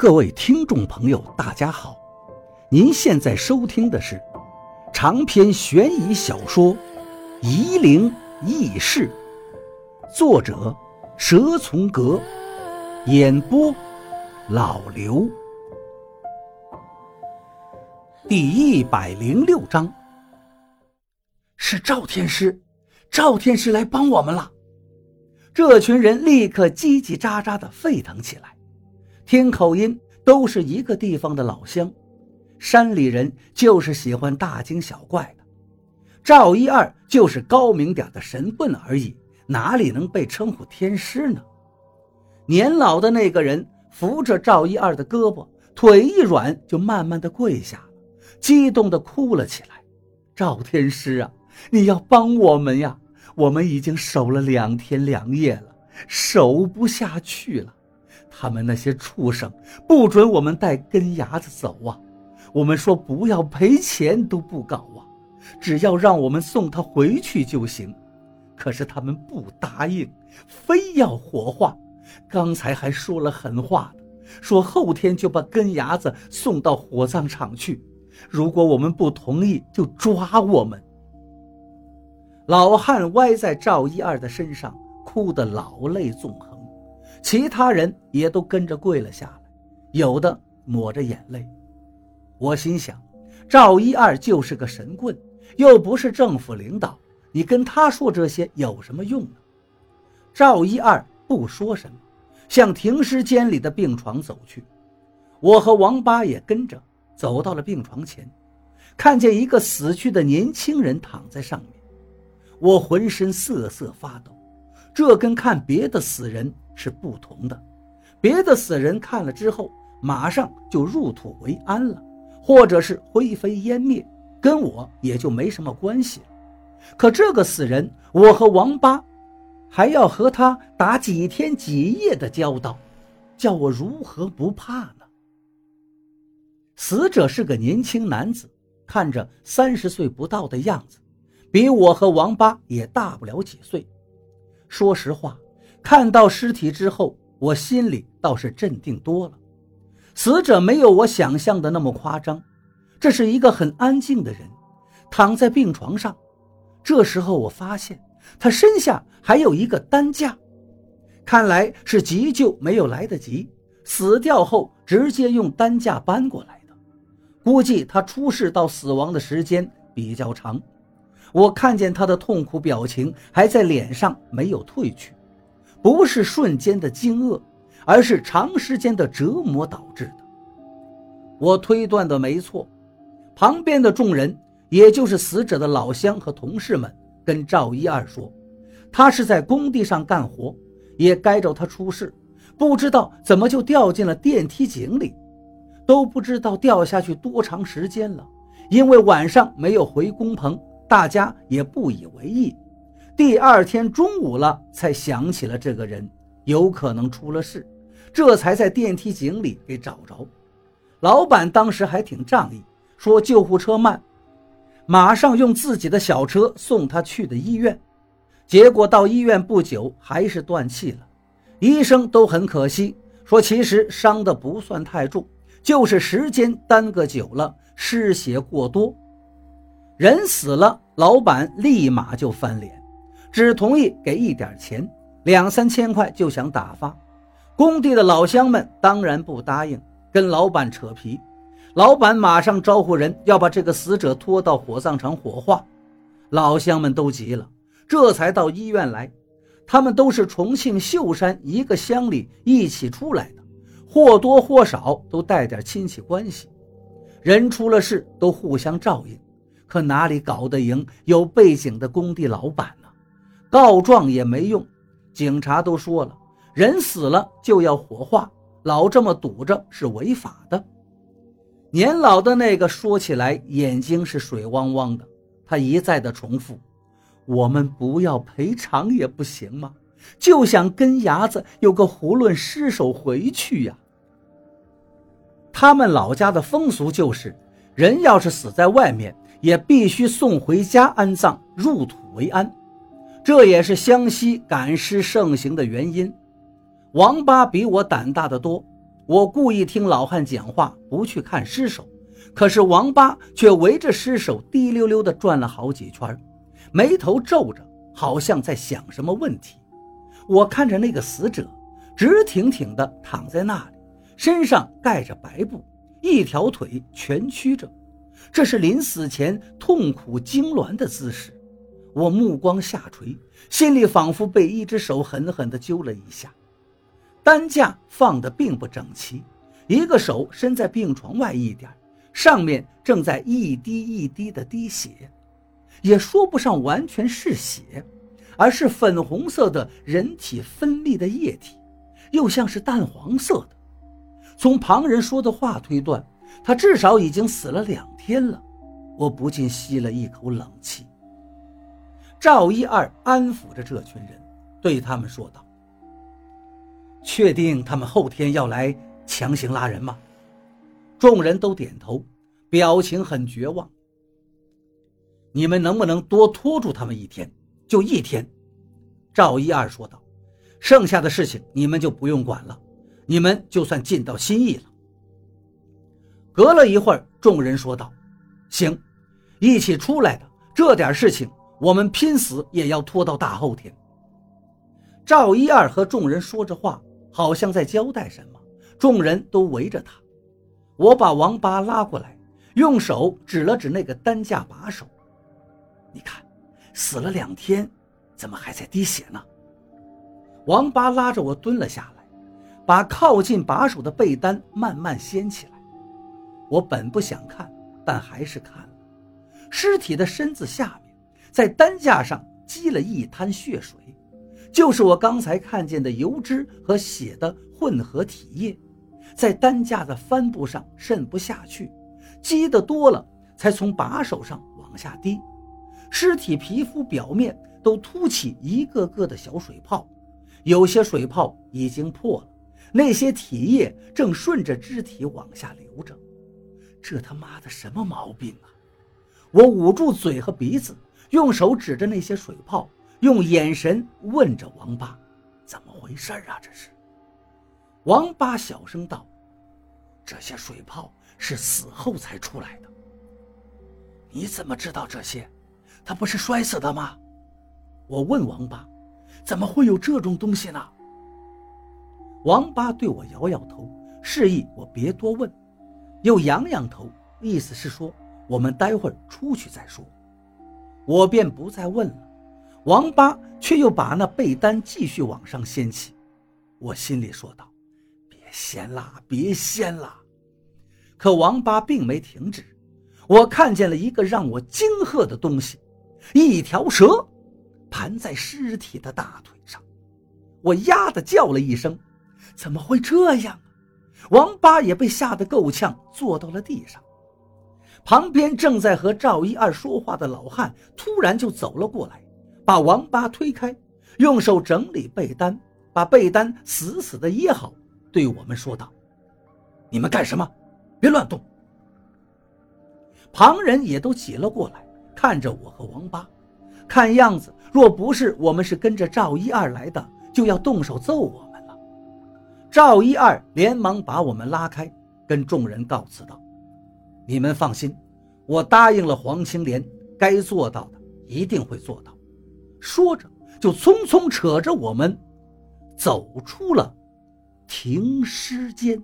各位听众朋友，大家好！您现在收听的是长篇悬疑小说《夷陵轶事》，作者蛇从阁，演播老刘。第一百零六章，是赵天师，赵天师来帮我们了。这群人立刻叽叽喳喳的沸腾起来。听口音都是一个地方的老乡，山里人就是喜欢大惊小怪的。赵一二就是高明点的神棍而已，哪里能被称呼天师呢？年老的那个人扶着赵一二的胳膊，腿一软就慢慢的跪下了，激动的哭了起来。赵天师啊，你要帮我们呀！我们已经守了两天两夜了，守不下去了。他们那些畜生不准我们带根牙子走啊！我们说不要赔钱都不搞啊，只要让我们送他回去就行。可是他们不答应，非要火化。刚才还说了狠话，说后天就把根牙子送到火葬场去。如果我们不同意，就抓我们。老汉歪在赵一二的身上，哭得老泪纵横。其他人也都跟着跪了下来，有的抹着眼泪。我心想，赵一二就是个神棍，又不是政府领导，你跟他说这些有什么用呢？赵一二不说什么，向停尸间里的病床走去。我和王八也跟着走到了病床前，看见一个死去的年轻人躺在上面，我浑身瑟瑟发抖。这跟看别的死人。是不同的，别的死人看了之后，马上就入土为安了，或者是灰飞烟灭，跟我也就没什么关系了。可这个死人，我和王八还要和他打几天几夜的交道，叫我如何不怕呢？死者是个年轻男子，看着三十岁不到的样子，比我和王八也大不了几岁。说实话。看到尸体之后，我心里倒是镇定多了。死者没有我想象的那么夸张，这是一个很安静的人，躺在病床上。这时候我发现他身下还有一个担架，看来是急救没有来得及，死掉后直接用担架搬过来的。估计他出事到死亡的时间比较长。我看见他的痛苦表情还在脸上，没有褪去。不是瞬间的惊愕，而是长时间的折磨导致的。我推断的没错，旁边的众人，也就是死者的老乡和同事们，跟赵一二说，他是在工地上干活，也该着他出事，不知道怎么就掉进了电梯井里，都不知道掉下去多长时间了。因为晚上没有回工棚，大家也不以为意。第二天中午了，才想起了这个人有可能出了事，这才在电梯井里给找着。老板当时还挺仗义，说救护车慢，马上用自己的小车送他去的医院。结果到医院不久，还是断气了。医生都很可惜，说其实伤的不算太重，就是时间耽搁久了，失血过多。人死了，老板立马就翻脸。只同意给一点钱，两三千块就想打发。工地的老乡们当然不答应，跟老板扯皮。老板马上招呼人要把这个死者拖到火葬场火化。老乡们都急了，这才到医院来。他们都是重庆秀山一个乡里一起出来的，或多或少都带点亲戚关系。人出了事都互相照应，可哪里搞得赢有背景的工地老板？告状也没用，警察都说了，人死了就要火化，老这么堵着是违法的。年老的那个说起来眼睛是水汪汪的，他一再的重复：“我们不要赔偿也不行吗？就想跟伢子有个囫囵尸首回去呀。”他们老家的风俗就是，人要是死在外面，也必须送回家安葬，入土为安。这也是湘西赶尸盛行的原因。王八比我胆大得多，我故意听老汉讲话，不去看尸首，可是王八却围着尸首滴溜溜地转了好几圈，眉头皱着，好像在想什么问题。我看着那个死者，直挺挺地躺在那里，身上盖着白布，一条腿蜷曲着，这是临死前痛苦痉挛的姿势。我目光下垂，心里仿佛被一只手狠狠地揪了一下。担架放得并不整齐，一个手伸在病床外一点，上面正在一滴一滴的滴血，也说不上完全是血，而是粉红色的人体分泌的液体，又像是淡黄色的。从旁人说的话推断，他至少已经死了两天了。我不禁吸了一口冷气。赵一二安抚着这群人，对他们说道。确定他们后天要来强行拉人吗？众人都点头，表情很绝望。你们能不能多拖住他们一天？就一天。赵一二说道：“剩下的事情你们就不用管了，你们就算尽到心意了。”隔了一会儿，众人说道：“行，一起出来的这点事情，我们拼死也要拖到大后天。”赵一二和众人说着话。好像在交代什么，众人都围着他。我把王八拉过来，用手指了指那个担架把手：“你看，死了两天，怎么还在滴血呢？”王八拉着我蹲了下来，把靠近把手的被单慢慢掀起来。我本不想看，但还是看了。尸体的身子下面，在担架上积了一滩血水。就是我刚才看见的油脂和血的混合体液，在担架的帆布上渗不下去，积得多了才从把手上往下滴。尸体皮肤表面都凸起一个个的小水泡，有些水泡已经破了，那些体液正顺着肢体往下流着。这他妈的什么毛病啊！我捂住嘴和鼻子，用手指着那些水泡。用眼神问着王八：“怎么回事啊？这是？”王八小声道：“这些水泡是死后才出来的。”你怎么知道这些？他不是摔死的吗？我问王八：“怎么会有这种东西呢？”王八对我摇摇头，示意我别多问，又扬扬头，意思是说我们待会儿出去再说。我便不再问了。王八却又把那被单继续往上掀起，我心里说道：“别掀了，别掀了。”可王八并没停止。我看见了一个让我惊吓的东西，一条蛇盘在尸体的大腿上。我呀的叫了一声：“怎么会这样？”王八也被吓得够呛，坐到了地上。旁边正在和赵一二说话的老汉突然就走了过来。把王八推开，用手整理被单，把被单死死的掖好，对我们说道：“你们干什么？别乱动。”旁人也都挤了过来，看着我和王八。看样子，若不是我们是跟着赵一二来的，就要动手揍我们了。赵一二连忙把我们拉开，跟众人告辞道：“你们放心，我答应了黄青莲，该做到的一定会做到。”说着，就匆匆扯着我们走出了停尸间。